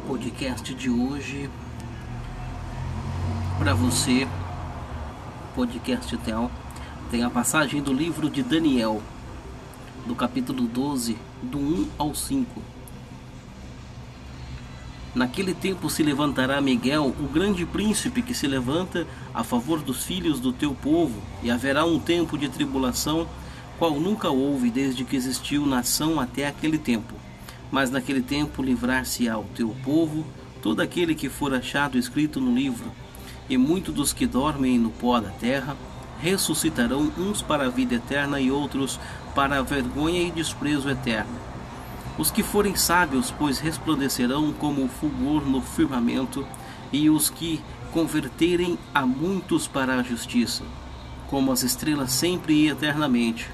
podcast de hoje. Para você, podcast Tel, tem a passagem do livro de Daniel, do capítulo 12, do 1 ao 5. Naquele tempo se levantará Miguel, o grande príncipe que se levanta a favor dos filhos do teu povo, e haverá um tempo de tribulação, qual nunca houve desde que existiu nação até aquele tempo mas naquele tempo livrar-se ao teu povo todo aquele que for achado escrito no livro, e muitos dos que dormem no pó da terra ressuscitarão uns para a vida eterna e outros para a vergonha e desprezo eterno. Os que forem sábios, pois resplandecerão como o fulgor no firmamento, e os que converterem a muitos para a justiça, como as estrelas sempre e eternamente.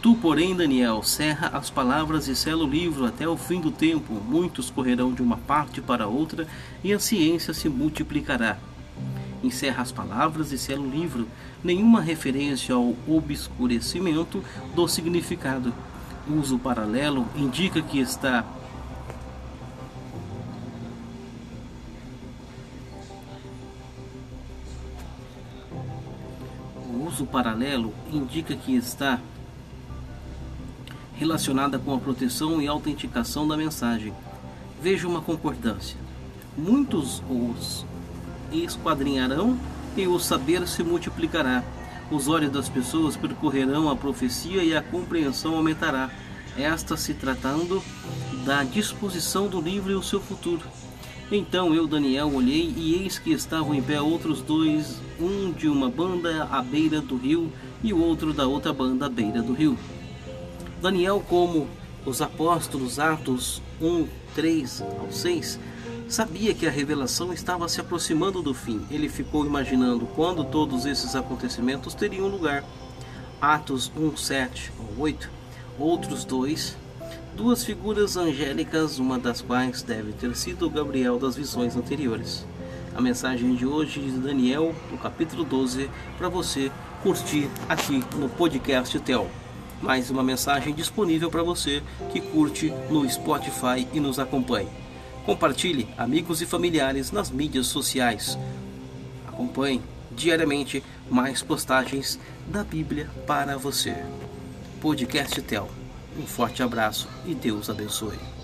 Tu, porém, Daniel, cerra as palavras e sela o livro até o fim do tempo. Muitos correrão de uma parte para outra e a ciência se multiplicará. Encerra as palavras e sela o livro. Nenhuma referência ao obscurecimento do significado. Uso paralelo indica que está O uso paralelo indica que está relacionada com a proteção e autenticação da mensagem. Veja uma concordância. Muitos os esquadrinharão e o saber se multiplicará. Os olhos das pessoas percorrerão a profecia e a compreensão aumentará. Esta se tratando da disposição do livro e o seu futuro. Então eu, Daniel, olhei e eis que estavam em pé outros dois, um de uma banda à beira do rio e o outro da outra banda à beira do rio. Daniel, como os apóstolos, Atos 1, 3 ao 6, sabia que a revelação estava se aproximando do fim. Ele ficou imaginando quando todos esses acontecimentos teriam lugar. Atos 1, 7 ao 8, outros dois, duas figuras angélicas, uma das quais deve ter sido Gabriel das visões anteriores. A mensagem de hoje de Daniel, no capítulo 12, para você curtir aqui no podcast Tel mais uma mensagem disponível para você que curte no Spotify e nos acompanhe. Compartilhe amigos e familiares nas mídias sociais. Acompanhe diariamente mais postagens da Bíblia para você. Podcast Tel. Um forte abraço e Deus abençoe.